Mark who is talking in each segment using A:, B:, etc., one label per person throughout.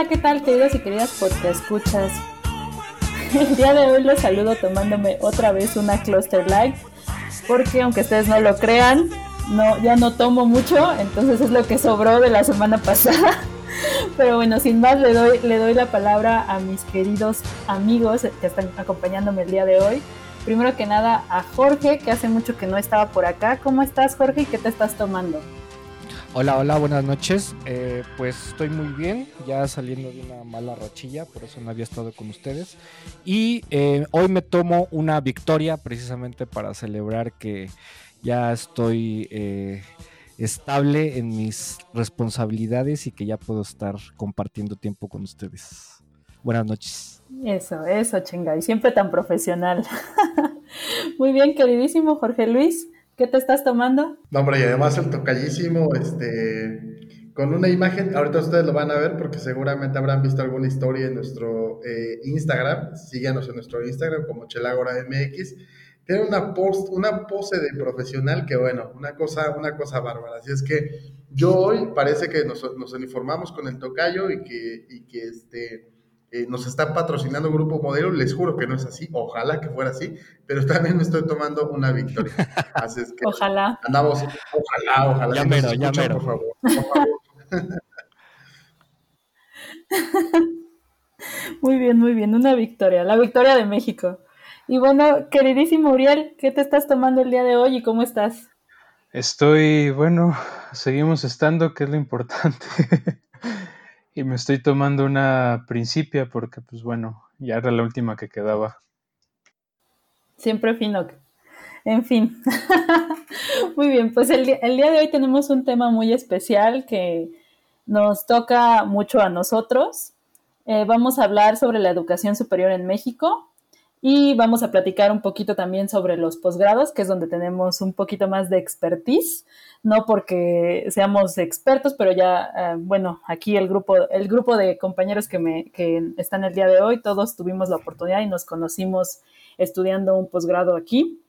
A: Hola, ¿qué tal, queridos y queridas porque escuchas? El día de hoy los saludo tomándome otra vez una Cluster Light, porque aunque ustedes no lo crean, no, ya no tomo mucho, entonces es lo que sobró de la semana pasada. Pero bueno, sin más le doy, le doy la palabra a mis queridos amigos que están acompañándome el día de hoy. Primero que nada a Jorge, que hace mucho que no estaba por acá. ¿Cómo estás, Jorge? ¿Y qué te estás tomando?
B: Hola, hola, buenas noches. Eh, pues estoy muy bien, ya saliendo de una mala rachilla, por eso no había estado con ustedes. Y eh, hoy me tomo una victoria precisamente para celebrar que ya estoy eh, estable en mis responsabilidades y que ya puedo estar compartiendo tiempo con ustedes. Buenas noches.
A: Eso, eso, chinga, y siempre tan profesional. muy bien, queridísimo Jorge Luis. ¿Qué te estás tomando?
C: No, hombre, y además el tocallísimo, este, con una imagen, ahorita ustedes lo van a ver porque seguramente habrán visto alguna historia en nuestro eh, Instagram, síganos en nuestro Instagram como Chelagora MX, tiene una, post, una pose de profesional que bueno, una cosa, una cosa bárbara, así es que yo hoy parece que nos, nos uniformamos con el tocayo y que, y que este eh, nos está patrocinando un grupo modelo, les juro que no es así, ojalá que fuera así, pero también me estoy tomando una victoria. Así es que
A: ojalá.
C: Andamos, ojalá, ojalá.
B: Ya mero, ya mero. Por favor, por favor.
A: Muy bien, muy bien, una victoria, la victoria de México. Y bueno, queridísimo Uriel, ¿qué te estás tomando el día de hoy y cómo estás?
D: Estoy, bueno, seguimos estando, que es lo importante. Y me estoy tomando una principia porque, pues bueno, ya era la última que quedaba.
A: Siempre fino. En fin. muy bien, pues el, el, día de hoy tenemos un tema muy especial que nos toca mucho a nosotros. Eh, vamos a hablar sobre la educación superior en México y vamos a platicar un poquito también sobre los posgrados, que es donde tenemos un poquito más de expertise, no porque seamos expertos, pero ya, eh, bueno, aquí el grupo, el grupo de compañeros que, me, que están el día de hoy, todos tuvimos la oportunidad y nos conocimos estudiando un posgrado aquí.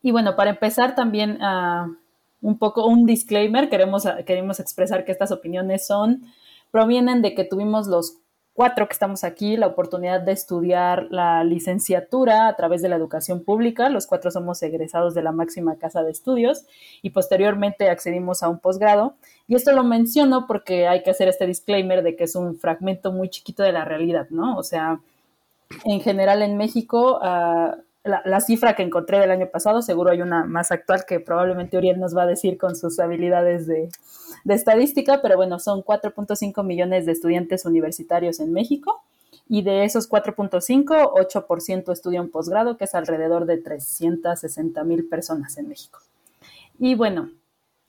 A: Y bueno, para empezar también uh, un poco un disclaimer, queremos, queremos expresar que estas opiniones son, provienen de que tuvimos los cuatro que estamos aquí la oportunidad de estudiar la licenciatura a través de la educación pública. Los cuatro somos egresados de la máxima casa de estudios y posteriormente accedimos a un posgrado. Y esto lo menciono porque hay que hacer este disclaimer de que es un fragmento muy chiquito de la realidad, ¿no? O sea, en general en México, uh, la, la, cifra que encontré del año pasado, seguro hay una más actual que probablemente Uriel nos va a decir con sus habilidades de, de estadística, pero bueno, son 4.5 millones de estudiantes universitarios en México y de esos 4.5, 8% estudian posgrado, que es alrededor de 360 mil personas en México. Y bueno,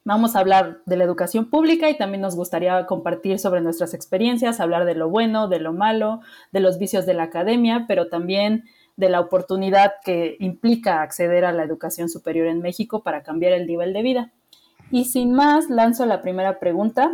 A: vamos a hablar de la educación pública y también nos gustaría compartir sobre nuestras experiencias, hablar de lo bueno, de lo malo, de los vicios de la academia, pero también de la oportunidad que implica acceder a la educación superior en México para cambiar el nivel de vida. Y sin más, lanzo la primera pregunta.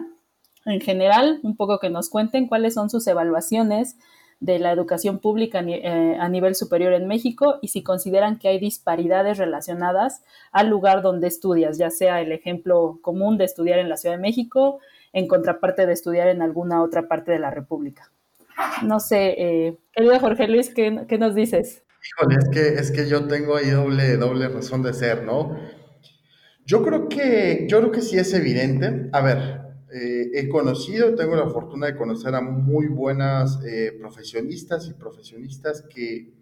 A: En general, un poco que nos cuenten cuáles son sus evaluaciones de la educación pública eh, a nivel superior en México y si consideran que hay disparidades relacionadas al lugar donde estudias, ya sea el ejemplo común de estudiar en la Ciudad de México en contraparte de estudiar en alguna otra parte de la República. No sé, eh, querido Jorge Luis, ¿qué, ¿qué, nos dices?
C: Híjole, es que, es que yo tengo ahí doble, doble razón de ser, ¿no? Yo creo que, yo creo que sí es evidente. A ver, eh, he conocido, tengo la fortuna de conocer a muy buenas eh, profesionistas y profesionistas que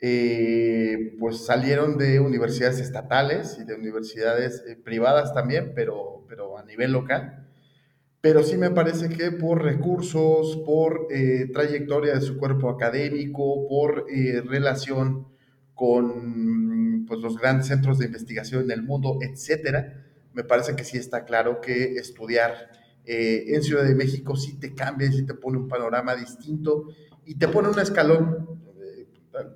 C: eh, pues salieron de universidades estatales y de universidades eh, privadas también, pero, pero a nivel local. Pero sí me parece que por recursos, por eh, trayectoria de su cuerpo académico, por relación con pues, los grandes centros de investigación en el mundo, etcétera, me parece que sí está claro que estudiar eh, en Ciudad de México sí te cambia, sí te pone un panorama distinto y te pone un escalón. Eh,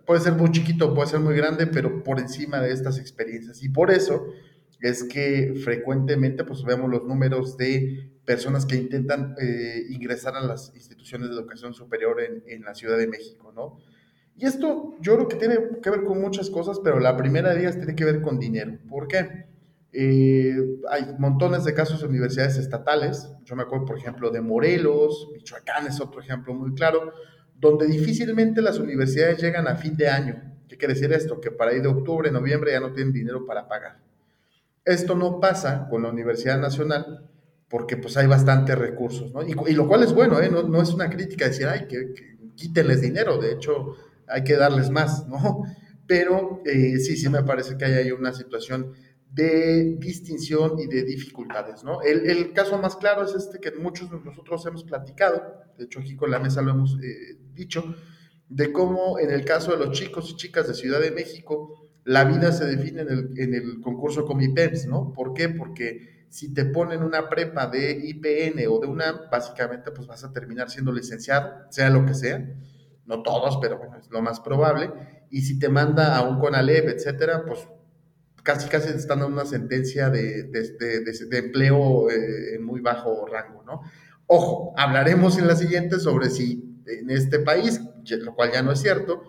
C: puede ser muy chiquito, puede ser muy grande, pero por encima de estas experiencias. Y por eso es que frecuentemente pues vemos los números de personas que intentan eh, ingresar a las instituciones de educación superior en, en la Ciudad de México, ¿no? Y esto yo creo que tiene que ver con muchas cosas, pero la primera de ellas tiene que ver con dinero. ¿Por qué? Eh, hay montones de casos de universidades estatales. Yo me acuerdo, por ejemplo, de Morelos, Michoacán es otro ejemplo muy claro, donde difícilmente las universidades llegan a fin de año. ¿Qué quiere decir esto? Que para ir de octubre, noviembre ya no tienen dinero para pagar. Esto no pasa con la Universidad Nacional porque pues hay bastantes recursos, ¿no? Y, lo cual es bueno, ¿eh? No, es una crítica decir, ay, que, que, quítenles dinero, de hecho hay que darles más, ¿no? Pero eh, sí, sí me parece que hay ahí una situación de distinción y de dificultades, ¿no? El, caso más claro es este que muchos de nosotros hemos platicado, de hecho aquí con la mesa lo hemos eh, dicho, de cómo en el caso de los chicos y chicas de Ciudad de México, la vida se define en el, en el concurso Comipems, ¿no? ¿Por qué? Porque si te ponen una prepa de IPN o de una, básicamente pues vas a terminar siendo licenciado, sea lo que sea, no todos, pero bueno, es lo más probable, y si te manda a un CONALEP, etcétera, pues casi casi están dando una sentencia de, de, empleo eh, en muy bajo rango, ¿no? Ojo, hablaremos en la siguiente sobre si en este país, lo cual ya no es cierto,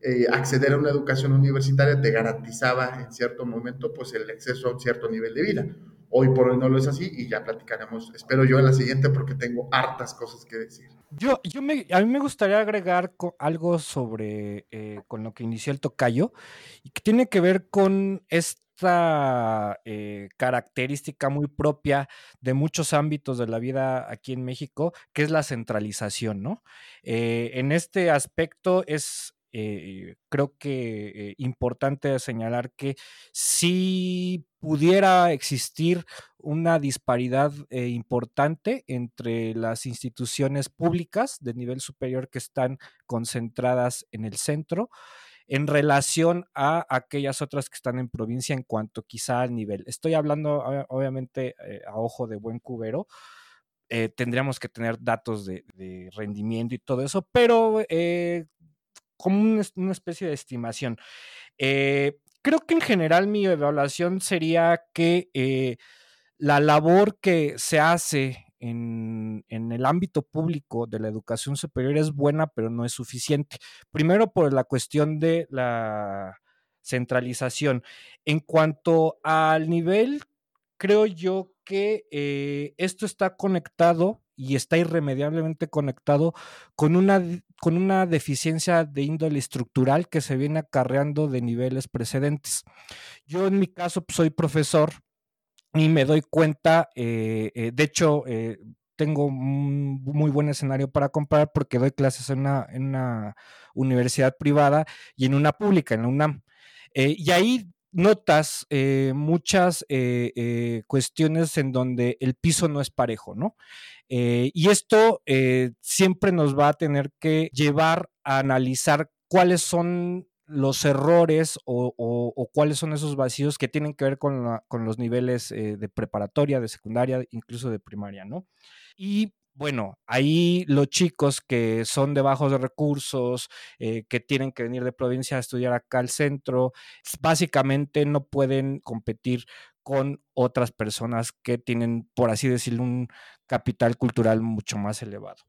C: eh, acceder a una educación universitaria te garantizaba en cierto momento pues el acceso a un cierto nivel de vida. Hoy por hoy no lo es así y ya platicaremos, espero yo, en la siguiente porque tengo hartas cosas que decir.
B: Yo, yo me, a mí me gustaría agregar algo sobre eh, con lo que inició el tocayo y que tiene que ver con esta eh, característica muy propia de muchos ámbitos de la vida aquí en México, que es la centralización, ¿no? Eh, en este aspecto es eh, creo que eh, importante señalar que si pudiera existir una disparidad eh, importante entre las instituciones públicas de nivel superior que están concentradas en el centro en relación a aquellas otras que están en provincia en cuanto quizá al nivel. Estoy hablando obviamente a ojo de buen cubero, tendríamos que tener datos de, de, rendimiento y todo eso, pero eh, como una especie de estimación. Eh, creo que en general mi evaluación sería que eh, la labor que se hace en, el ámbito público de la educación superior es buena, pero no es suficiente. Primero por la cuestión de la centralización. En cuanto al nivel, creo yo que eh, esto está conectado y está irremediablemente conectado con una, con una deficiencia de índole estructural que se viene acarreando de niveles precedentes. Yo en mi caso pues, soy profesor y me doy cuenta, eh, eh, de hecho, eh, tengo un muy buen escenario para comprar porque doy clases en una, en una universidad privada y en una pública, en la UNAM. y ahí notas muchas cuestiones en donde el piso no es parejo, ¿no? Eh, y esto eh, siempre nos va a tener que llevar a analizar cuáles son los errores o, cuáles son esos vacíos que tienen que ver con, los niveles eh, de preparatoria, de secundaria, incluso de primaria, ¿no? Y bueno, ahí los chicos que son de bajos recursos, que tienen que venir de provincia a estudiar acá al centro, básicamente no pueden competir con otras personas que tienen, por así decirlo, un capital cultural mucho más elevado.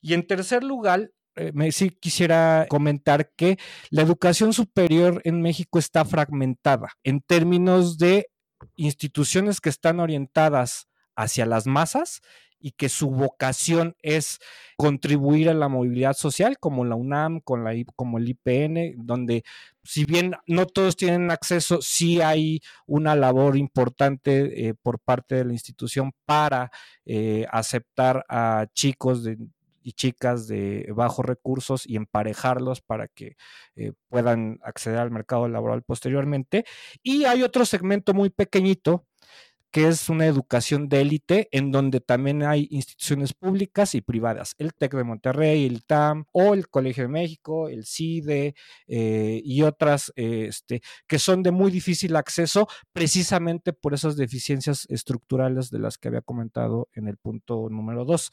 B: Y en tercer lugar, eh, me, sí quisiera comentar que la educación superior en México está fragmentada en términos de instituciones que están orientadas hacia las masas y que su vocación es contribuir a la movilidad social, como la UNAM, con la, como el IPN, donde si bien no todos tienen acceso, sí hay una labor importante eh, por parte de la institución para eh, aceptar a chicos y chicas de bajos recursos y emparejarlos para que eh, puedan acceder al mercado laboral posteriormente. Y hay otro segmento muy pequeñito que es una educación de élite en donde también hay instituciones públicas y privadas, el TEC de Monterrey, el TAM o el Colegio de México, el CIDE eh, y otras este, que son de muy difícil acceso precisamente por esas deficiencias estructurales de las que había comentado en el punto número dos.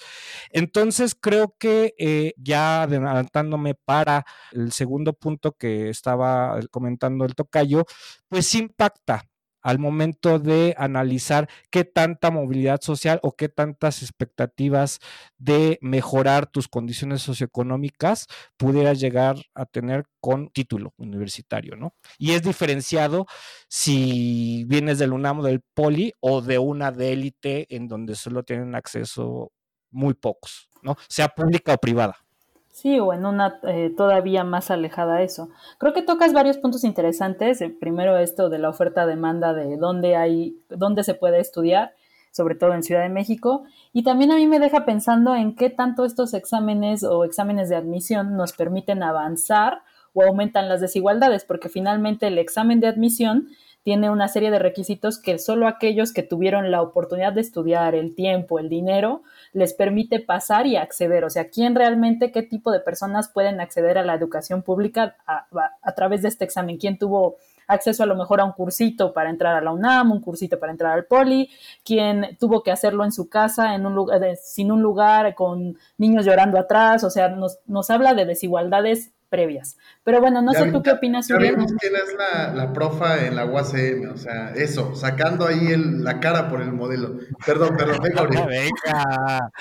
B: Entonces creo que eh, ya adelantándome para el segundo punto que estaba comentando el tocayo, pues impacta al momento de analizar qué tanta movilidad social o qué tantas expectativas de mejorar tus condiciones socioeconómicas pudieras llegar a tener con título universitario, ¿no? Y es diferenciado si vienes del UNAM o del Poli o de una de élite en donde solo tienen acceso muy pocos, ¿no? Sea pública o privada.
A: Sí, o en una eh, todavía más alejada a eso. Creo que tocas varios puntos interesantes. primero esto de la oferta-demanda de dónde hay, dónde se puede estudiar, sobre todo en Ciudad de México. Y también a mí me deja pensando en qué tanto estos exámenes o exámenes de admisión nos permiten avanzar o aumentan las desigualdades, porque finalmente el examen de admisión tiene una serie de requisitos que solo aquellos que tuvieron la oportunidad de estudiar, el tiempo, el dinero, les permite pasar y acceder. O sea, ¿quién realmente, qué tipo de personas pueden acceder a la educación pública a, través de este examen? ¿Quién tuvo acceso a lo mejor a un cursito para entrar a la UNAM, un cursito para entrar al Poli, ¿Quién tuvo que hacerlo en su casa, en un lugar, sin un lugar, con niños llorando atrás, o sea, nos, nos habla de desigualdades previas. Pero bueno, no sé tú qué opinas,
C: ya vimos quién es la, la, profa en la UACM, o sea, eso, sacando ahí la cara por el modelo. Perdón, perdón, venga, venga.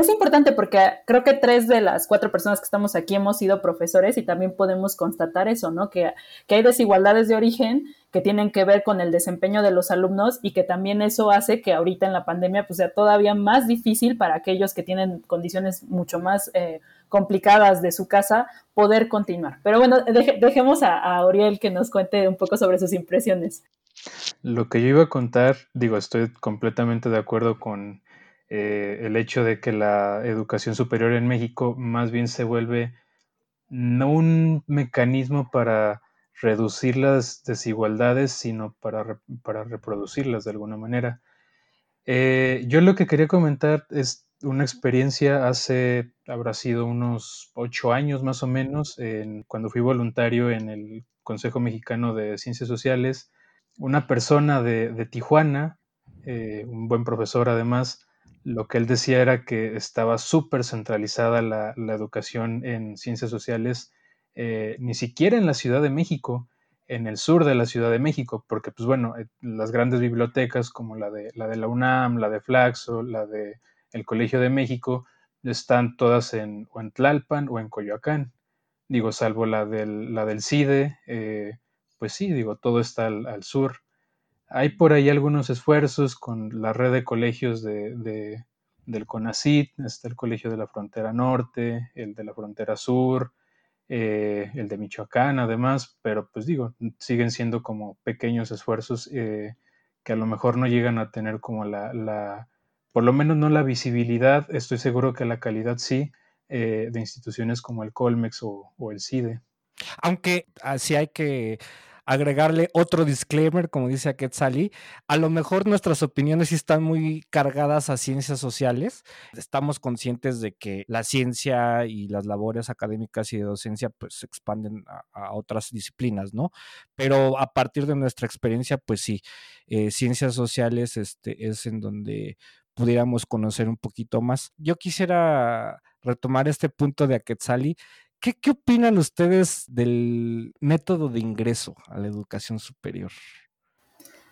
A: Es importante porque creo que tres de las cuatro personas que estamos aquí hemos sido profesores y también podemos constatar eso, ¿no? Que, que hay desigualdades de origen que tienen que ver con el desempeño de los alumnos y que también eso hace que ahorita en la pandemia pues sea todavía más difícil para aquellos que tienen condiciones mucho más eh, complicadas de su casa poder continuar. Pero bueno, dejemos a, a Oriel que nos cuente un poco sobre sus impresiones.
D: Lo que yo iba a contar, digo, estoy completamente de acuerdo con eh, el hecho de que la educación superior en México más bien se vuelve no un mecanismo para reducir las desigualdades, sino para, para reproducirlas de alguna manera. Eh, yo lo que quería comentar es una experiencia hace, habrá sido unos ocho años más o menos, cuando fui voluntario en el Consejo Mexicano de Ciencias Sociales. Una persona de, Tijuana, eh, un buen profesor además, lo que él decía era que estaba súper centralizada la, educación en ciencias sociales, eh, ni siquiera en la Ciudad de México, en el sur de la Ciudad de México, porque pues bueno, eh, las grandes bibliotecas como la de la, de la UNAM, la de Flaxo, la de el Colegio de México, están todas en, o Tlalpan o en Coyoacán, digo, salvo la del, la del CIDE, eh, pues sí, digo, todo está al sur. Hay por ahí algunos esfuerzos con la red de colegios de, del CONACIT, está el Colegio de la Frontera Norte, el de la Frontera Sur, eh, el de Michoacán además, pero pues digo, siguen siendo como pequeños esfuerzos eh, que a lo mejor no llegan a tener como la, la, por lo menos no la visibilidad, estoy seguro que la calidad sí, eh, de instituciones como el Colmex o, o el CIDE.
B: Aunque así hay que agregarle otro disclaimer, como dice Quetzali. A lo mejor nuestras opiniones están muy cargadas a ciencias sociales. Estamos conscientes de que la ciencia y las labores académicas y de docencia pues se expanden a, otras disciplinas, ¿no? Pero a partir de nuestra experiencia, pues sí, eh, ciencias sociales este, es en donde pudiéramos conocer un poquito más. Yo quisiera retomar este punto de Aquetzali ¿Qué, opinan ustedes del método de ingreso a la educación superior?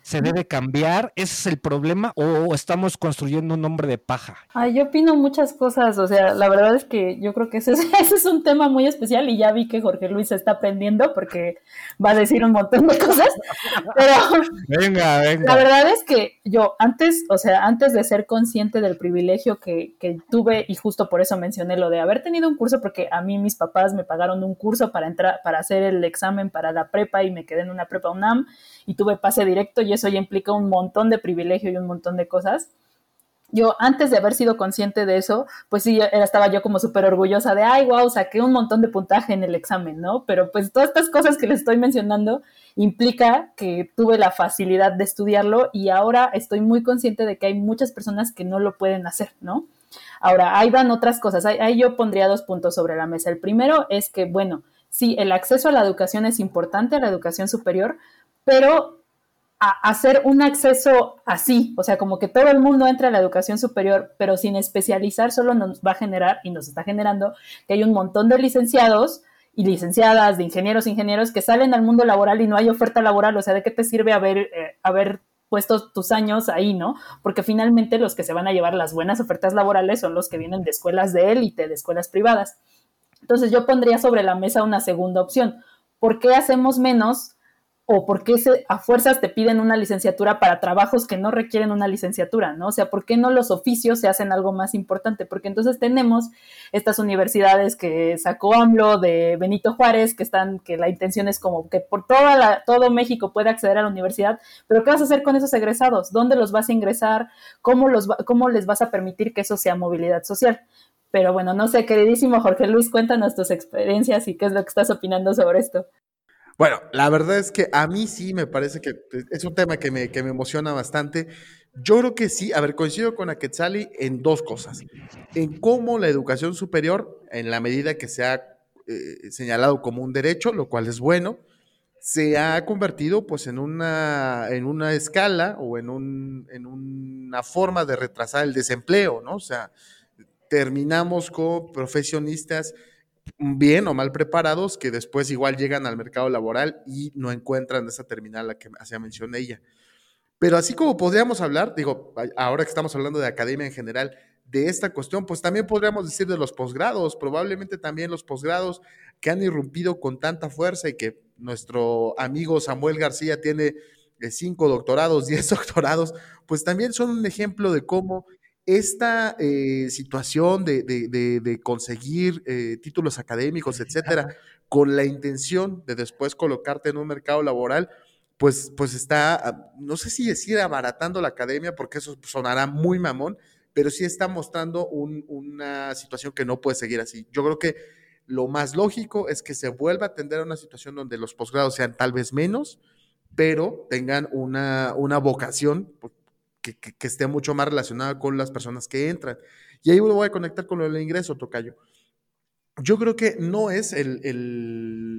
B: ¿Se debe cambiar? ¿Ese es el problema? ¿O estamos construyendo un hombre de paja?
A: Ay, yo opino muchas cosas. O sea, la verdad es que yo creo que ese es, ese es un tema muy especial y ya vi que Jorge Luis está aprendiendo porque va a decir un montón de cosas. Pero venga, venga. La verdad es que yo antes, o sea, antes de ser consciente del privilegio que, que tuve, y justo por eso mencioné lo de haber tenido un curso, porque a mí mis papás me pagaron un curso para entrar, para hacer el examen para la prepa y me quedé en una prepa UNAM y tuve pase directo y eso ya implica un montón de privilegio y un montón de cosas. Yo, antes de haber sido consciente de eso, pues sí, estaba yo como súper orgullosa de, ay, wow, saqué un montón de puntaje en el examen, ¿no? Pero pues todas estas cosas que les estoy mencionando implica que tuve la facilidad de estudiarlo y ahora estoy muy consciente de que hay muchas personas que no lo pueden hacer, ¿no? Ahora, ahí van otras cosas. ahí yo pondría dos puntos sobre la mesa. El primero es que, bueno, sí, el acceso a la educación es importante, a la educación superior, pero hacer un acceso así, o sea, como que todo el mundo entra a la educación superior, pero sin especializar, solo nos va a generar y nos está generando que hay un montón de licenciados y licenciadas, de ingenieros, ingenieros que salen al mundo laboral y no hay oferta laboral, o sea, ¿de qué te sirve haber, eh, haber puesto tus años ahí, ¿no? Porque finalmente los que se van a llevar las buenas ofertas laborales son los que vienen de escuelas de élite, de escuelas privadas. Entonces yo pondría sobre la mesa una segunda opción. ¿Por qué hacemos menos o por qué a fuerzas te piden una licenciatura para trabajos que no requieren una licenciatura, ¿no? O sea, ¿por qué no los oficios se hacen algo más importante? Porque entonces tenemos estas universidades que sacó AMLO de Benito Juárez, que están, que la intención es como que por toda la, todo México pueda acceder a la universidad, pero ¿qué vas a hacer con esos egresados? ¿Dónde los vas a ingresar? ¿Cómo, cómo les vas a permitir que eso sea movilidad social? Pero bueno, no sé, queridísimo Jorge Luis, cuéntanos tus experiencias y qué es lo que estás opinando sobre esto.
C: Bueno, la verdad es que a mí sí me parece que es un tema que me, que me emociona bastante. Yo creo que sí, a ver, coincido con Aquetzali en dos cosas. En cómo la educación superior, en la medida que se ha eh, señalado como un derecho, lo cual es bueno, se ha convertido pues en una, en una escala o en, un, en una forma de retrasar el desempleo, ¿no? O sea, terminamos con profesionistas bien o mal preparados que después igual llegan al mercado laboral y no encuentran esa terminal a la que hacía mención ella. Pero así como podríamos hablar, digo, ahora que estamos hablando de academia en general, de esta cuestión, pues también podríamos decir de los posgrados, probablemente también los posgrados que han irrumpido con tanta fuerza y que nuestro amigo Samuel García tiene eh, cinco doctorados, diez doctorados, pues también son un ejemplo de cómo esta eh, situación de, conseguir eh, títulos académicos, etcétera, con la intención de después colocarte en un mercado laboral, pues, pues está, ah, no sé si decir abaratando la academia, porque eso sonará muy mamón, pero sí está mostrando una situación que no puede seguir así. Yo creo que lo más lógico es que se vuelva a atender a una situación donde los posgrados sean tal vez menos, pero tengan una, una vocación, que, esté mucho más relacionada con las personas que entran. Y ahí lo voy a conectar con del ingreso, Tocayo. Yo creo que no es el,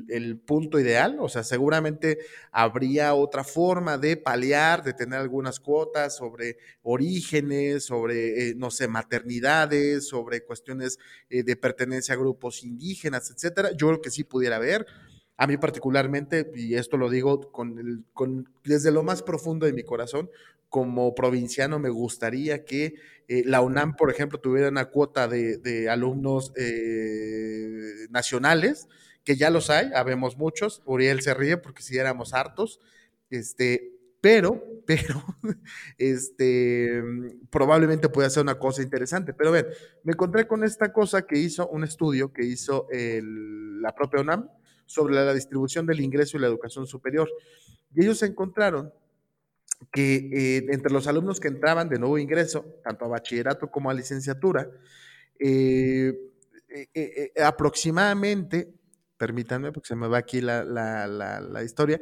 C: el, punto ideal, o sea, seguramente habría otra forma de paliar, de tener algunas cuotas sobre orígenes, sobre, eh, no sé, maternidades, sobre cuestiones eh, de pertenencia a grupos indígenas, etcétera. Yo creo que sí pudiera haber. A mí particularmente, y esto lo digo con el, con, desde lo más profundo de mi corazón, como provinciano me gustaría que eh, la UNAM, por ejemplo, tuviera una cuota de, alumnos eh, nacionales, que ya los hay, habemos muchos, Uriel se ríe porque si éramos hartos, este, pero, pero, este, probablemente pueda ser una cosa interesante. Pero ven, me encontré con esta cosa que hizo un estudio que hizo la propia UNAM sobre la distribución del ingreso y la educación superior. Y ellos encontraron que eh, entre los alumnos que entraban de nuevo ingreso, tanto a bachillerato como a licenciatura, eh, eh, aproximadamente, permítanme porque se me va aquí la, la historia,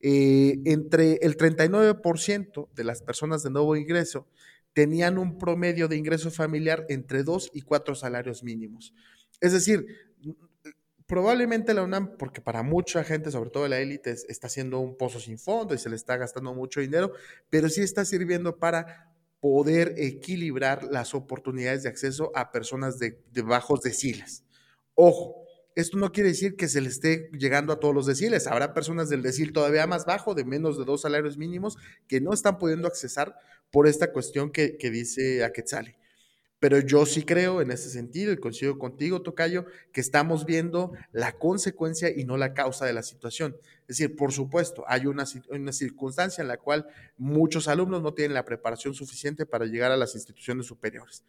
C: entre el 39% de las personas de nuevo ingreso tenían un promedio de ingreso familiar entre dos y cuatro salarios mínimos. Es decir, probablemente la UNAM, porque para mucha gente, sobre todo la élite, está haciendo un pozo sin fondo y se le está gastando mucho dinero, pero sí está sirviendo para poder equilibrar las oportunidades de acceso a personas de, bajos deciles. Ojo, esto no quiere decir que se le esté llegando a todos los deciles. Habrá personas del decil todavía más bajo, de menos de dos salarios mínimos, que no están pudiendo accesar por esta cuestión que, que dice Aquetzale. Pero yo sí creo en ese sentido y coincido contigo, Tocayo, que estamos viendo la consecuencia y no la causa de la situación. Es decir, por supuesto, hay una, circunstancia en la cual muchos alumnos no tienen la preparación suficiente para llegar a las instituciones superiores.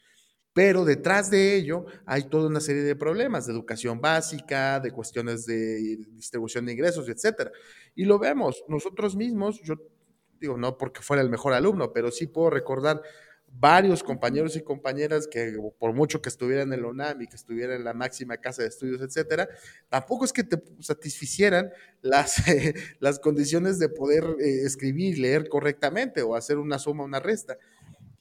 C: Pero detrás de ello hay toda una serie de problemas de educación básica, de cuestiones de distribución de ingresos, etcétera. Y lo vemos nosotros mismos, yo digo, no porque fuera el mejor alumno, pero sí puedo recordar varios compañeros y compañeras que por mucho que estuvieran en el UNAM y que estuvieran en la máxima casa de estudios, etcétera, tampoco es que te satisficieran las, las condiciones de poder eh, escribir, leer correctamente o hacer una suma, una resta.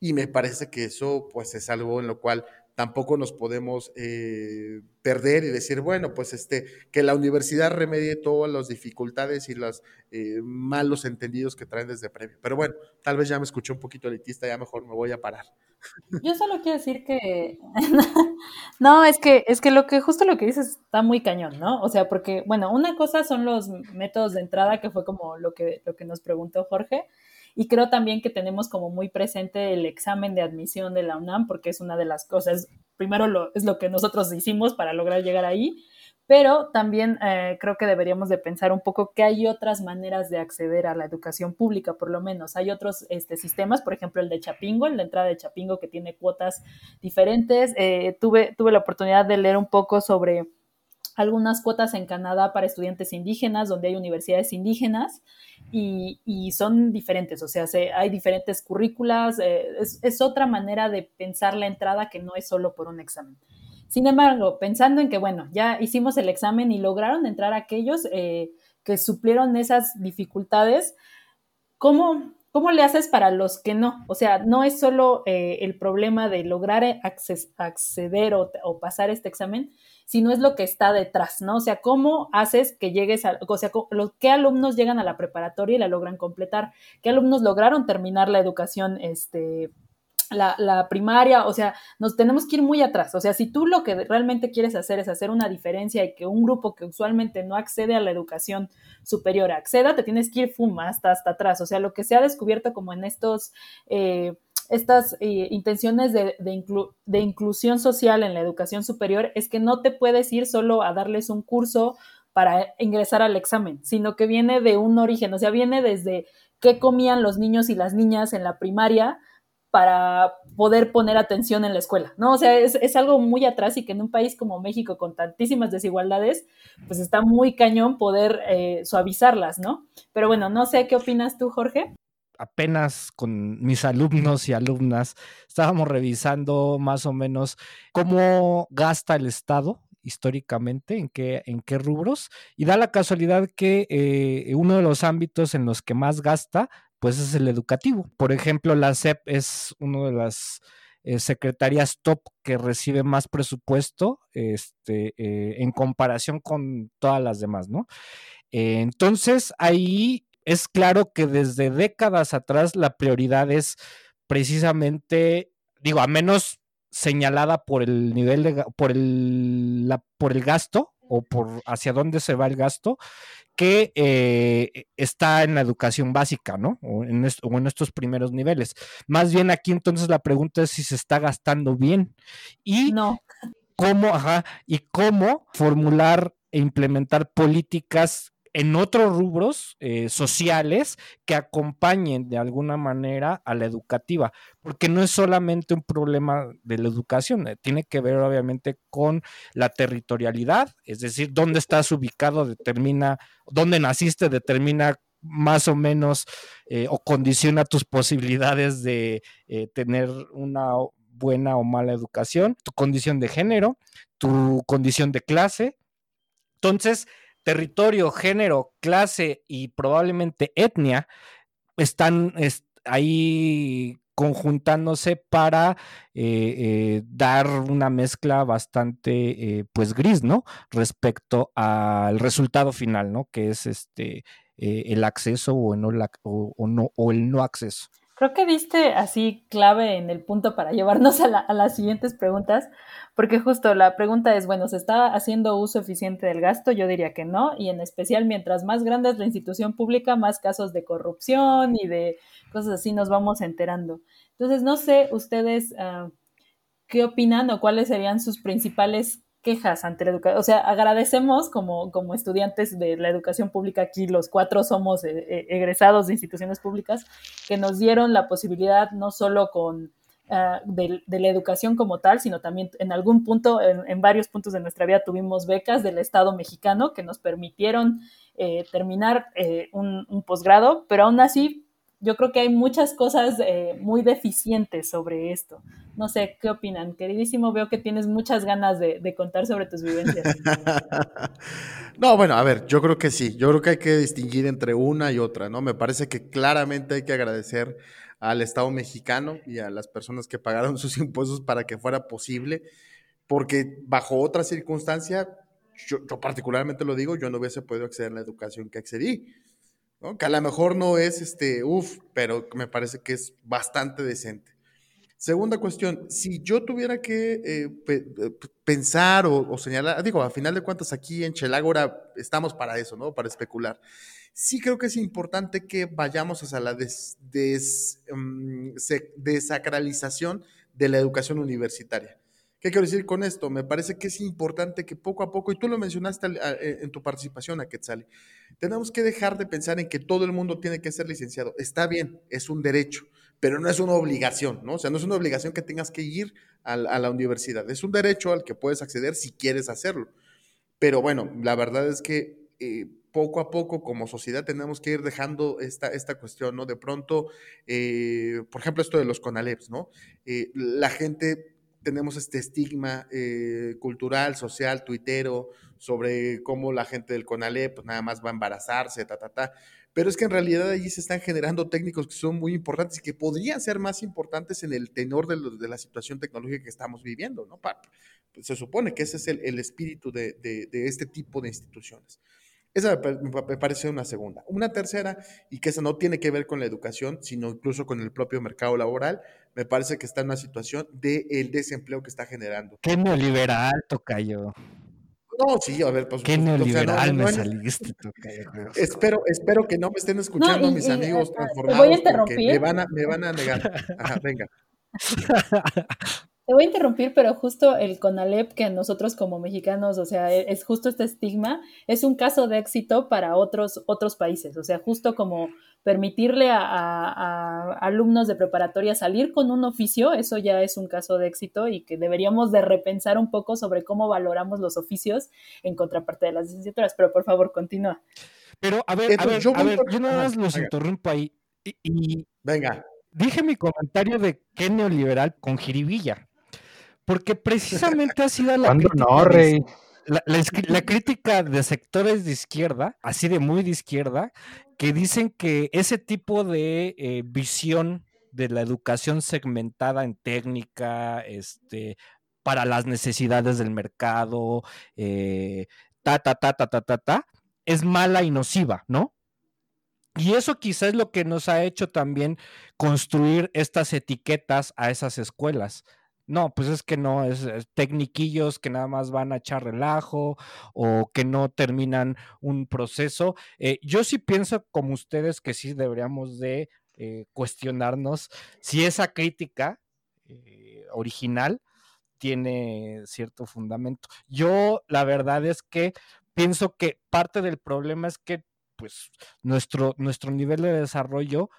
C: Y me parece que eso pues es algo en lo cual tampoco nos podemos eh, perder y decir, bueno, pues este, que la universidad remedie todas las dificultades y los eh, malos entendidos que traen desde previo. Pero bueno, tal vez ya me escuché un poquito elitista, ya mejor me voy a parar.
A: Yo solo quiero decir que no, es que es que lo que justo lo que dices está muy cañón, ¿no? O sea, porque bueno, una cosa son los métodos de entrada que fue como lo que lo que nos preguntó Jorge y creo también que tenemos como muy presente el examen de admisión de la UNAM porque es una de las cosas primero lo, es lo que nosotros hicimos para lograr llegar ahí, pero también eh, creo que deberíamos de pensar un poco que hay otras maneras de acceder a la educación pública, por lo menos. Hay otros este, sistemas, por ejemplo el de Chapingo, de entrada de Chapingo que tiene cuotas diferentes. Eh, tuve, tuve la oportunidad de leer un poco sobre algunas cuotas en Canadá para estudiantes indígenas, donde hay universidades indígenas y, son diferentes, o sea, hay diferentes currículas, eh, es, otra manera de pensar la entrada que no es solo por un examen. Sin embargo, pensando en que, bueno, ya hicimos el examen y lograron entrar aquellos eh, que suplieron esas dificultades, ¿cómo, ¿cómo le haces para los que no? O sea, no es solo eh, el problema de lograr acceder o pasar este examen, sino es lo que está detrás, ¿no? O sea, cómo haces que llegues a, o sea, qué alumnos llegan a la preparatoria y la logran completar, qué alumnos lograron terminar la educación, este, la, la, primaria, o sea, nos tenemos que ir muy atrás. O sea, si tú lo que realmente quieres hacer es hacer una diferencia y que un grupo que usualmente no accede a la educación superior acceda, te tienes que ir fuma hasta, hasta atrás. O sea, lo que se ha descubierto como en estos eh, estas eh, intenciones de, de, inclusión social en la educación superior es que no te puedes ir solo a darles un curso para ingresar al examen, sino que viene de un origen, o sea, viene desde qué comían los niños y las niñas en la primaria para poder poner atención en la escuela, ¿no? O sea, es, algo muy atrás y que en un país como México con tantísimas desigualdades, pues está muy cañón poder eh, suavizarlas, ¿no? Pero bueno, no sé qué opinas tú, Jorge
B: apenas con mis alumnos y alumnas estábamos revisando más o menos cómo gasta el Estado históricamente, en qué, en qué rubros, y da la casualidad que eh, uno de los ámbitos en los que más gasta, pues es el educativo. Por ejemplo, la SEP es una de las eh, secretarías top que recibe más presupuesto este, eh, en comparación con todas las demás, ¿no? entonces, ahí es claro que desde décadas atrás la prioridad es precisamente, digo, a menos señalada por el nivel de, por el, por el gasto o por hacia dónde se va el gasto, que eh, está en la educación básica, ¿no? O en, o en, estos primeros niveles. Más bien aquí entonces la pregunta es si se está gastando bien y
A: no.
B: cómo, ajá, y cómo formular e implementar políticas en otros rubros eh, sociales que acompañen de alguna manera a la educativa, porque no es solamente un problema de la educación, eh, tiene que ver obviamente con la territorialidad, es decir, dónde estás ubicado determina, dónde naciste determina más o menos eh, o condiciona tus posibilidades de tener una buena o mala educación, tu condición de género, tu condición de clase. Entonces, territorio, género, clase y probablemente etnia están ahí conjuntándose para eh, eh, dar una mezcla bastante eh, pues gris, ¿no? Respecto al resultado final, ¿no? Que es este el acceso o, no, o, el no acceso.
A: Creo que diste así clave en el punto para llevarnos a, a, las siguientes preguntas, porque justo la pregunta es, bueno, ¿se está haciendo uso eficiente del gasto? Yo diría que no, y en especial mientras más grande es la institución pública, más casos de corrupción y de cosas así nos vamos enterando. Entonces, no sé ustedes uh, qué opinan o cuáles serían sus principales quejas ante la educación. O sea, agradecemos como, como estudiantes de la educación pública aquí, los cuatro somos eh, eh, egresados de instituciones públicas, que nos dieron la posibilidad no solo con ah, de, la educación como tal, sino también en algún punto, en, varios puntos de nuestra vida tuvimos becas del Estado mexicano que nos permitieron eh, terminar un, un posgrado, pero aún así yo creo que hay muchas cosas eh, muy deficientes sobre esto. No sé, ¿qué opinan? Queridísimo, veo que tienes muchas ganas de, contar sobre tus vivencias.
C: no, bueno, a ver, yo creo que sí, yo creo que hay que distinguir entre una y otra, ¿no? Me parece que claramente hay que agradecer al Estado mexicano y a las personas que pagaron sus impuestos para que fuera posible porque bajo otra circunstancia, yo, particularmente lo digo, yo no hubiese podido acceder a la educación que accedí. Que a lo mejor no es este, uff, pero me parece que es bastante decente. Segunda cuestión, si yo tuviera que eh, eh, pensar o, señalar, digo, a final de cuentas aquí en Chelágora estamos para eso, ¿no? Para especular. Sí creo que es importante que vayamos hacia la mm, desacralización de la educación universitaria. ¿Qué quiero decir con esto? Me parece que es importante que poco a poco, y tú lo mencionaste eh, en tu participación, a Quetzali, tenemos que dejar de pensar en que todo el mundo tiene que ser licenciado. Está bien, es un derecho, pero no es una obligación, ¿no? O sea, no es una obligación que tengas que ir a, la universidad. Es un derecho al que puedes acceder si quieres hacerlo. Pero bueno, la verdad es que eh, poco a poco como sociedad tenemos que ir dejando esta, esta cuestión, ¿no? De pronto, eh, por ejemplo, esto de los CONALEPs, ¿no? la gente tenemos este estigma eh, cultural, social, tuitero, sobre cómo la gente del CONALEP pues, nada más va a embarazarse, ta, ta, ta. Pero es que en realidad allí se están generando técnicos que son muy importantes y que podrían ser más importantes en el tenor de, la situación tecnológica que estamos viviendo, ¿no? Pues, se supone que ese es el, espíritu de, de este tipo de instituciones. Esa me parece una segunda. Una tercera, y que esa no tiene que ver con la educación, sino incluso con el propio mercado laboral, me parece que está en una situación del el desempleo que está generando.
B: Qué neoliberal, Tocayo.
C: No, sí, a ver, pues.
B: Qué neoliberal me saliste, Tocayo.
C: Espero, espero que no me estén escuchando mis amigos transformados.
A: Voy a interrumpir.
C: Me van a, me van a negar. Ajá, venga.
A: Te voy a interrumpir, pero justo el CONALEP que nosotros como mexicanos, o sea, es justo este estigma, es un caso de éxito para otros, otros países. O sea, justo como permitirle a, alumnos de preparatoria salir con un oficio, eso ya es un caso de éxito y que deberíamos de repensar un poco sobre cómo valoramos los oficios en contraparte de las licenciaturas. Pero por favor, continúa.
B: Pero a ver, a ver, yo, a ver, yo nada más los interrumpo ahí. Y,
C: Venga.
B: Dije mi comentario de qué neoliberal con jiribilla. Porque precisamente ha sido la crítica, la, crítica de sectores de izquierda, así de muy de izquierda, que dicen que ese tipo de eh, visión de la educación segmentada en técnica, este, para las necesidades del mercado, eh, ta, ta, ta, ta, ta, ta, ta, es mala y nociva, ¿no? Y eso quizás es lo que nos ha hecho también construir estas etiquetas a esas escuelas. No, pues es que no, es, tecniquillos que nada más van a echar relajo o que no terminan un proceso. Eh, yo sí pienso como ustedes que sí deberíamos de eh, cuestionarnos si esa crítica eh, original tiene cierto fundamento. Yo la verdad es que pienso que parte del problema es que pues nuestro, nuestro nivel de desarrollo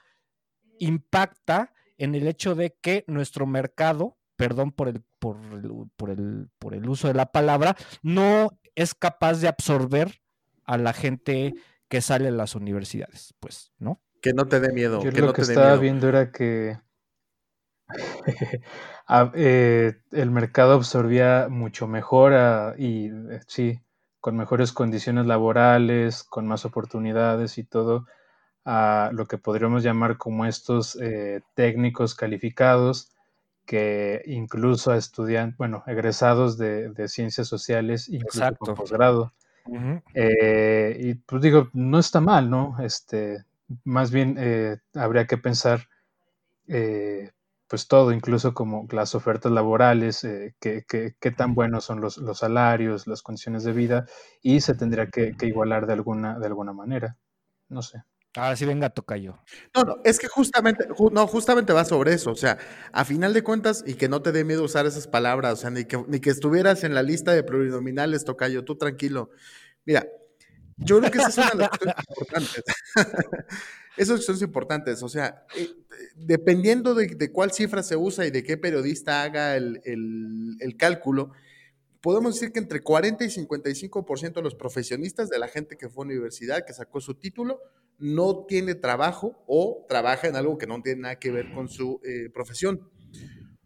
B: impacta en el hecho de que nuestro mercado perdón por el, por por el, por el uso de la palabra, no es capaz de absorber a la gente que sale de las universidades, pues, ¿no?
C: Que no te dé miedo.
D: Yo
C: que
D: lo que estaba viendo era que eh, el mercado absorbía mucho mejor y eh, sí, con mejores condiciones laborales, con más oportunidades y todo, a lo que podríamos llamar como estos eh, técnicos calificados que incluso a estudiantes, bueno, egresados de, ciencias sociales, incluso con posgrado. Eh, y pues digo, no está mal, ¿no? Este, más bien eh, habría que pensar, eh, pues todo, incluso como las ofertas laborales, qué que, tan buenos son los, los, salarios, las condiciones de vida, y se tendría que, que igualar de alguna, de alguna manera. No sé.
B: Ahora sí venga, yo.
C: No, no, es que justamente, no, justamente va sobre eso. O sea, a final de cuentas, y que no te dé miedo usar esas palabras, o sea, ni que, ni que estuvieras en la lista de plurinominales, tocayo, tú tranquilo. Mira, yo creo que esas son las cuestiones importantes. Esas son importantes. O sea, eh, dependiendo de, cuál cifra se usa y de qué periodista haga el, el cálculo, podemos decir que entre 40 y 55% de los profesionistas de la gente que fue a universidad, que sacó su título, no tiene trabajo o trabaja en algo que no tiene nada que ver con su eh, profesión.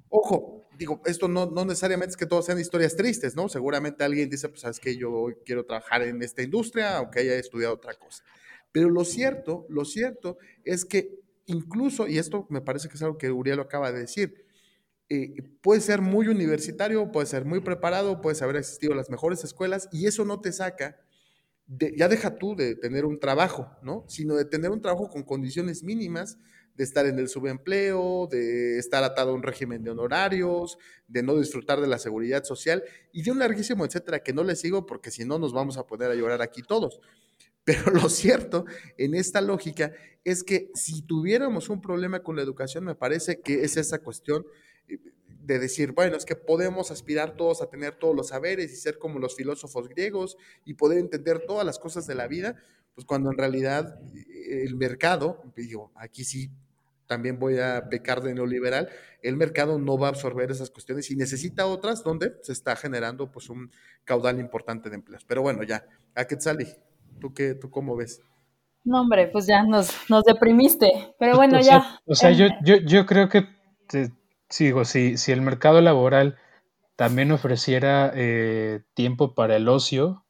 C: Ojo, digo, esto no, no, necesariamente es que todos sean historias tristes, ¿no? Seguramente alguien dice, pues sabes que yo quiero trabajar en esta industria, aunque haya estudiado otra cosa. Pero lo cierto, lo cierto es que incluso, y esto me parece que es algo que Uriel acaba de decir, eh, puede ser muy universitario, puede ser muy preparado, puedes haber asistido a las mejores escuelas y eso no te saca, ya deja tú de tener un trabajo, ¿no? Sino de tener un trabajo con condiciones mínimas, de estar en el subempleo, de estar atado a un régimen de honorarios, de no disfrutar de la seguridad social y de un larguísimo etcétera que no le sigo porque si no nos vamos a poner a llorar aquí todos. Pero lo cierto en esta lógica es que si tuviéramos un problema con la educación, me parece que es esa cuestión de decir, bueno, es que podemos aspirar todos a tener todos los saberes y ser como los filósofos griegos y poder entender todas las cosas de la vida, pues cuando en realidad eh, el mercado, digo, aquí sí también voy a pecar de neoliberal, el mercado no va a absorber esas cuestiones y necesita otras donde se está generando pues un caudal importante de empleos. Pero bueno, ya, a Quetzali, ¿tú, qué, ¿tú cómo ves?
A: No, hombre, pues ya nos, nos deprimiste, pero bueno, ya.
D: O sea, yo, yo, yo creo que te, Sigo, si, si el mercado laboral también ofreciera eh, tiempo para el ocio,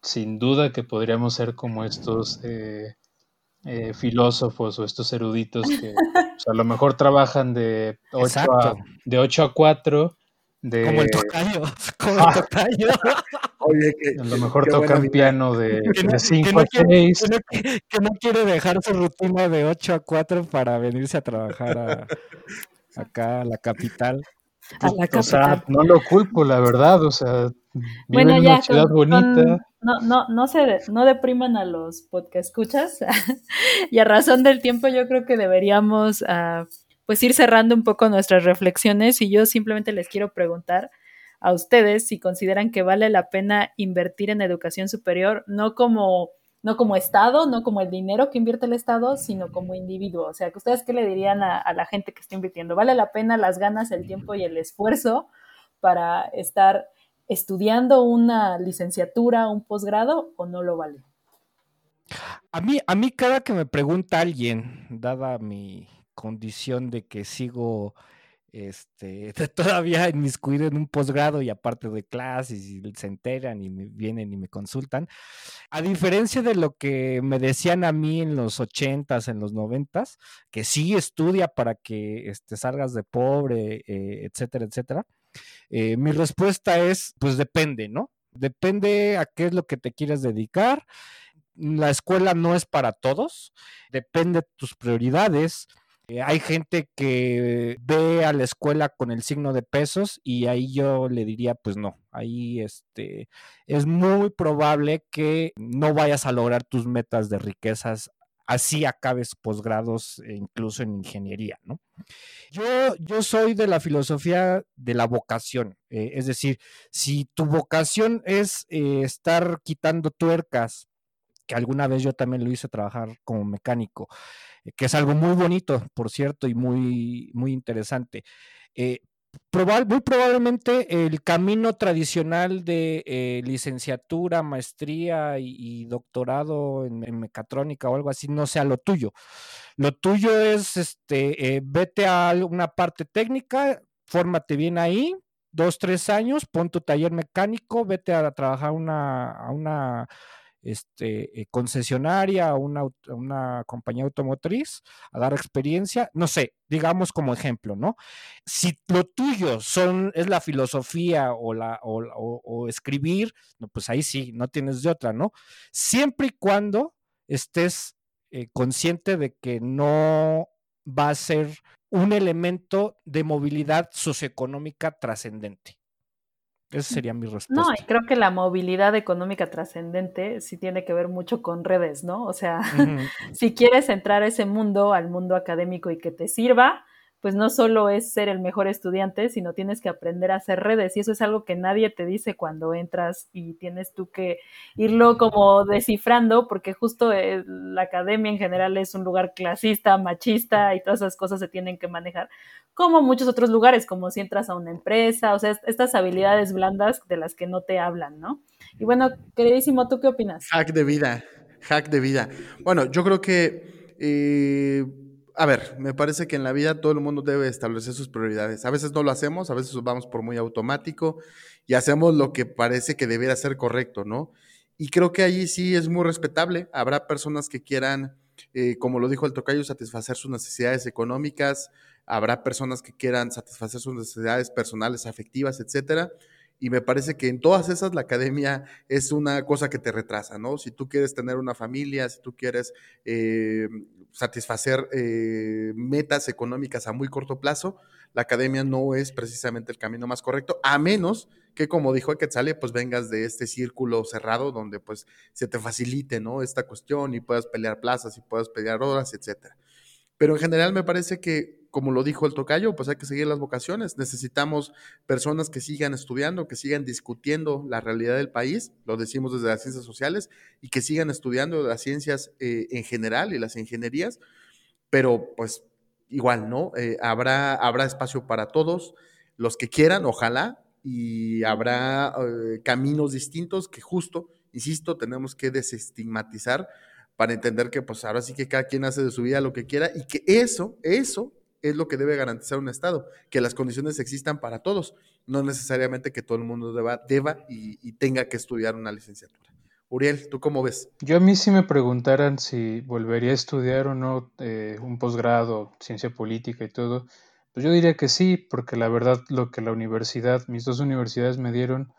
D: sin duda que podríamos ser como estos eh, eh, filósofos o estos eruditos que pues, a lo mejor trabajan de 8, a, de 8 a 4. De...
B: Como el tocayo, como el tocayo.
D: Oye, que, a lo mejor tocan piano de 5 a 6.
B: Que, no quiere dejar su rutina de 8 a 4 para venirse a trabajar a, acá a la capital.
D: O sea, no lo culpo, la verdad, o sea, vive en una ciudad bonita.
A: no, no, no se no depriman a los podcast escuchas y a razón del tiempo yo creo que deberíamos uh, pues ir cerrando un poco nuestras reflexiones y yo simplemente les quiero preguntar a ustedes si consideran que vale la pena invertir en educación superior, no como no como Estado, no como el dinero que invierte el Estado, sino como individuo. O sea, que ustedes qué le dirían a, la gente que está invirtiendo? ¿Vale la pena las ganas, el tiempo y el esfuerzo para estar estudiando una licenciatura, un posgrado o no lo vale?
B: A mí, a mí cada que me pregunta alguien, dada mi condición de que sigo este, todavía inmiscuido en un posgrado y aparte de clases y se enteran y vienen y me consultan. A diferencia de lo que me decían a mí en los ochentas, en los noventas, que sí estudia para que este, salgas de pobre, eh, etcétera, etcétera. Eh, mi respuesta es, pues depende, ¿no? Depende a qué es lo que te quieres dedicar. La escuela no es para todos, depende de tus prioridades eh, hay gente que ve a la escuela con el signo de pesos y ahí yo le diría, pues no, ahí este, es muy probable que no vayas a lograr tus metas de riquezas así acabes posgrados e incluso en ingeniería, ¿no? Yo, yo soy de la filosofía de la vocación, eh, es decir, si tu vocación es eh, estar quitando tuercas, que alguna vez yo también lo hice trabajar como mecánico, que es algo muy bonito, por cierto, y muy, muy interesante. Eh, muy probablemente el camino tradicional de eh, licenciatura, maestría y, doctorado en, mecatrónica o algo así no sea lo tuyo. Lo tuyo es, este, eh, vete a una parte técnica, fórmate bien ahí, dos, tres años, pon tu taller mecánico, vete a trabajar a una este, eh, concesionaria, una, una compañía automotriz, a dar experiencia, no sé, digamos como ejemplo, ¿no? Si lo tuyo son, es la filosofía o, la, o, escribir, no, pues ahí sí, no tienes de otra, ¿no? Siempre y cuando estés eh, consciente de que no va a ser un elemento de movilidad socioeconómica trascendente. Esa sería mi respuesta.
A: No, y creo que la movilidad económica trascendente sí tiene que ver mucho con redes, ¿no? O sea, si quieres entrar a ese mundo, al mundo académico y que te sirva, pues no solo es ser el mejor estudiante, sino tienes que aprender a hacer redes y eso es algo que nadie te dice cuando entras y tienes tú que irlo como descifrando porque justo eh, la academia en general es un lugar clasista, machista y todas esas cosas se tienen que manejar como muchos otros lugares, como si entras a una empresa, o sea, estas habilidades blandas de las que no te hablan, ¿no? Y bueno, queridísimo, ¿tú qué opinas?
C: Hack de vida, hack de vida. Bueno, yo creo que... Eh, a ver, me parece que en la vida todo el mundo debe establecer sus prioridades. A veces no lo hacemos, a veces vamos por muy automático y hacemos lo que parece que debiera ser correcto, ¿no? Y creo que allí sí es muy respetable. Habrá personas que quieran eh, como lo dijo el tocayo, satisfacer sus necesidades económicas, habrá personas que quieran satisfacer sus necesidades personales, afectivas, etcétera. Y me parece que en todas esas la academia es una cosa que te retrasa, ¿no? Si tú quieres tener una familia, si tú quieres eh, satisfacer eh, metas económicas a muy corto plazo, la academia no es precisamente el camino más correcto, a menos que, como dijo Quetzale, pues vengas de este círculo cerrado donde pues se te facilite, ¿no? Esta cuestión y puedas pelear plazas y puedas pelear horas, etcétera. Pero en general me parece que como lo dijo el tocayo, pues hay que seguir las vocaciones. Necesitamos personas que sigan estudiando, que sigan discutiendo la realidad del país, lo decimos desde las ciencias sociales, y que sigan estudiando las ciencias eh, en general y las ingenierías, pero pues igual, ¿no? Eh, habrá, habrá espacio para todos, los que quieran, ojalá, y habrá eh, caminos distintos que justo, insisto, tenemos que desestigmatizar para entender que pues ahora sí que cada quien hace de su vida lo que quiera y que eso, eso es lo que debe garantizar un Estado, que las condiciones existan para todos, no necesariamente que todo el mundo deba, deba y, tenga que estudiar una licenciatura. Uriel, ¿tú cómo ves?
D: Yo a mí si me preguntaran si volvería a estudiar o no eh, un posgrado, ciencia política y todo, pues yo diría que sí, porque la verdad lo que la universidad, mis dos universidades me dieron,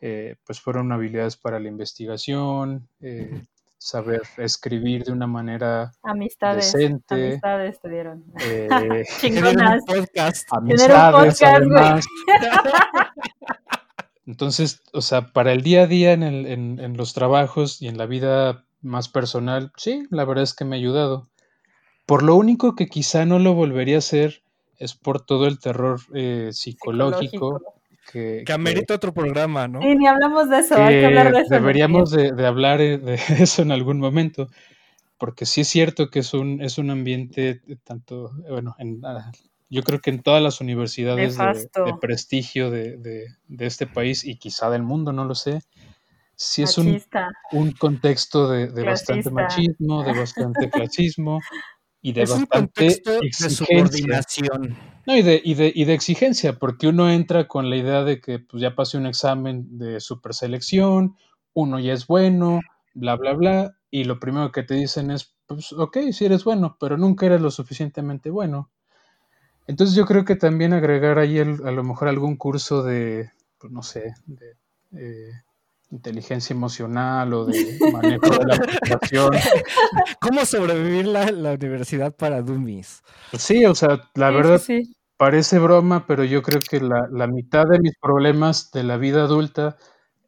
D: eh, pues fueron habilidades para la investigación, eh, saber escribir de una manera
A: amistades,
D: decente.
A: Amistades te dieron.
D: Eh,
A: Chingonas.
B: Un podcast.
D: Amistades. Entonces, o sea, para el día a día en, el, en, en, los trabajos y en la vida más personal, sí, la verdad es que me ha ayudado. Por lo único que quizá no lo volvería a hacer es por todo el terror eh, psicológico, psicológico que,
B: amerita otro programa, ¿no?
A: Sí, ni hablamos de eso, hay que hablar de eso.
D: Deberíamos de, de, hablar eh, de eso en algún momento, porque sí es cierto que es un, es un ambiente tanto, bueno, en, ah, yo creo que en todas las universidades de, de, prestigio de, este país y quizá del mundo, no lo sé, sí es un, un, contexto de, bastante machismo, de bastante clasismo y de
B: es
D: bastante
B: un de subordinación.
D: No, y de, y, de, y de exigencia, porque uno entra con la idea de que pues, ya pasé un examen de superselección, uno ya es bueno, bla, bla, bla, y lo primero que te dicen es, pues, ok, sí eres bueno, pero nunca eres lo suficientemente bueno. Entonces yo creo que también agregar ahí el, a lo mejor algún curso de, pues, no sé, de eh, inteligencia emocional o de manejo de la situación.
B: ¿Cómo sobrevivir la, la universidad para dummies?
D: Sí, o sea, la
A: Sí,
D: verdad
A: sí, sí.
D: parece broma, pero yo creo que la, la mitad de mis problemas de la vida adulta,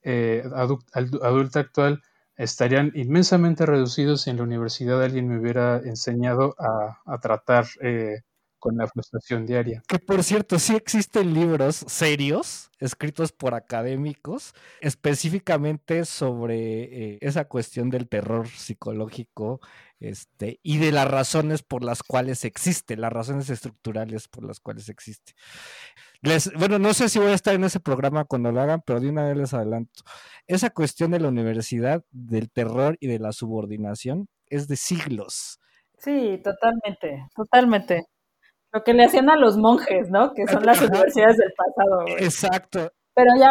D: eh, adu- adulta actual, estarían inmensamente reducidos si en la universidad alguien me hubiera enseñado a, a tratar eh, con la frustración diaria.
B: Que por cierto, sí existen libros serios escritos por académicos específicamente sobre eh, esa cuestión del terror psicológico este, y de las razones por las cuales existe, las razones estructurales por las cuales existe. Les, bueno, no sé si voy a estar en ese programa cuando lo hagan, pero de una vez les adelanto. Esa cuestión de la universidad, del terror y de la subordinación es de siglos.
A: Sí, totalmente, totalmente. Lo que le hacían a los monjes, ¿no? Que son las universidades del pasado. güey.
B: Exacto.
A: Pero ya,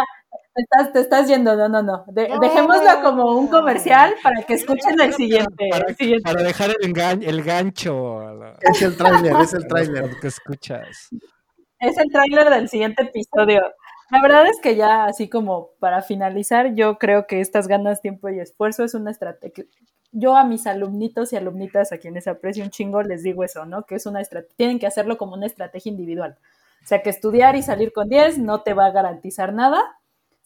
A: te estás, te estás yendo, no, no, no. De-
B: No,
A: dejémoslo como un comercial para que escuchen el siguiente.
B: Para,
A: el siguiente.
B: para dejar el, engan- el gancho
C: Es el tráiler, es el tráiler.
B: que escuchas.
A: Es el tráiler del siguiente episodio. La verdad es que ya, así como para finalizar, yo creo que estas ganas, tiempo y esfuerzo es una estrategia. Yo a mis alumnitos y alumnitas a quienes aprecio un chingo les digo eso, ¿no? Que es una tienen que hacerlo como una estrategia individual. O sea, que estudiar y salir con 10 no te va a garantizar nada,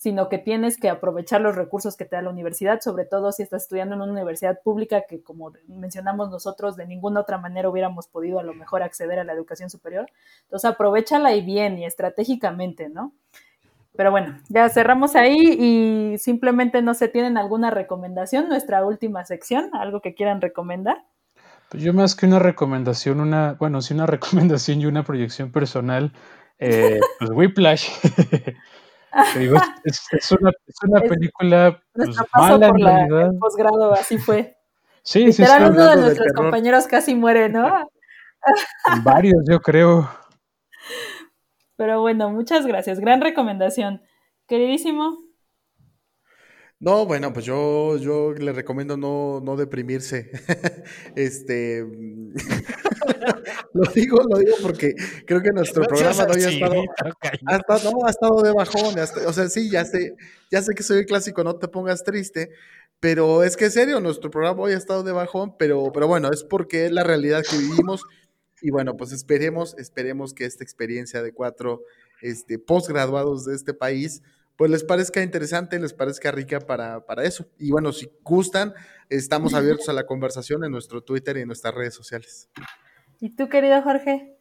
A: sino que tienes que aprovechar los recursos que te da la universidad, sobre todo si estás estudiando en una universidad pública que, como mencionamos nosotros, de ninguna otra manera hubiéramos podido a lo mejor acceder a la educación superior. Entonces, aprovechala y bien y estratégicamente, ¿no? Pero bueno, ya cerramos ahí y simplemente no se tienen alguna recomendación, nuestra última sección, algo que quieran recomendar.
D: Pues yo más que una recomendación, una, bueno, sí una recomendación y una proyección personal, eh, pues Whiplash. Te digo, es, es- es una, es una
A: Es
D: película pues,
A: Nuestro paso
D: mala
A: por
D: en
A: la, el posgrado, así fue.
D: Sí, sí, sí,
A: Literal, uno de nuestros compañeros casi muere, ¿no?
D: varios yo creo.
A: Pero bueno, muchas gracias. Gran recomendación. Queridísimo,
C: No, bueno, pues yo, yo le recomiendo no, no deprimirse. este lo digo, lo digo porque creo que nuestro programa no ha estado, ha estado de bajón. o sea, sí, ya sé, ya sé que soy el clásico, no te pongas triste, pero es que es serio, nuestro programa hoy ha estado de bajón, pero, pero bueno, es porque es la realidad que vivimos. Y bueno, pues esperemos, esperemos que esta experiencia de cuatro este, posgraduados de este país pues les parezca interesante, les parezca rica para, para eso. Y bueno, si gustan, estamos abiertos a la conversación en nuestro Twitter y en nuestras redes sociales.
A: ¿Y tú, querido Jorge?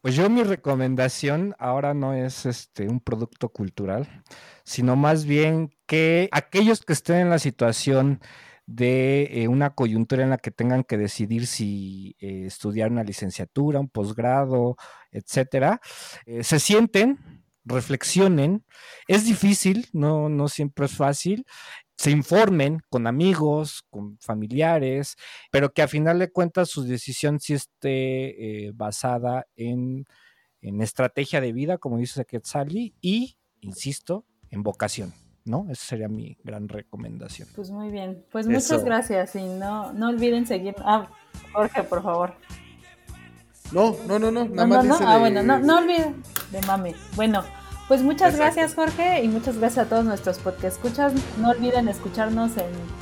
B: Pues yo mi recomendación ahora no es este un producto cultural, sino más bien que aquellos que estén en la situación de eh, una coyuntura en la que tengan que decidir si eh, estudiar una licenciatura, un posgrado, etcétera, eh, se sienten reflexionen. Es difícil, no, no siempre es fácil. Se informen con amigos, con familiares, pero que a final de cuentas su decisión sí esté basada en, estrategia de vida, como dice Quetzali, y, insisto, en vocación. ¿No? Esa sería mi gran recomendación.
A: Pues muy bien, pues muchas gracias y no, no olviden seguir. Ah, Jorge, por favor.
C: No, no, no, no, nada más.
A: No, Ah, bueno, no, no olviden de mami. Bueno, pues muchas gracias, Jorge, y muchas gracias a todos nuestros podcast escuchas. No olviden escucharnos en,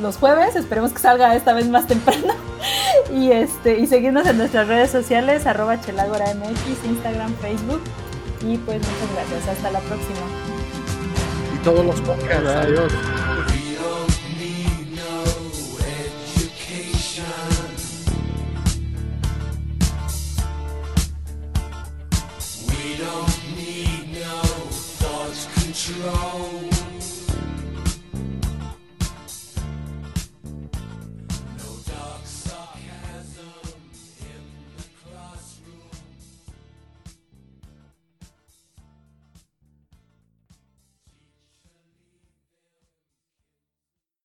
A: los jueves, esperemos que salga esta vez más temprano. y este, y seguirnos en nuestras redes sociales, arroba MX, Instagram, Facebook. Y pues muchas gracias. Hasta la próxima.
C: Y todos los podcasts. Adiós. control.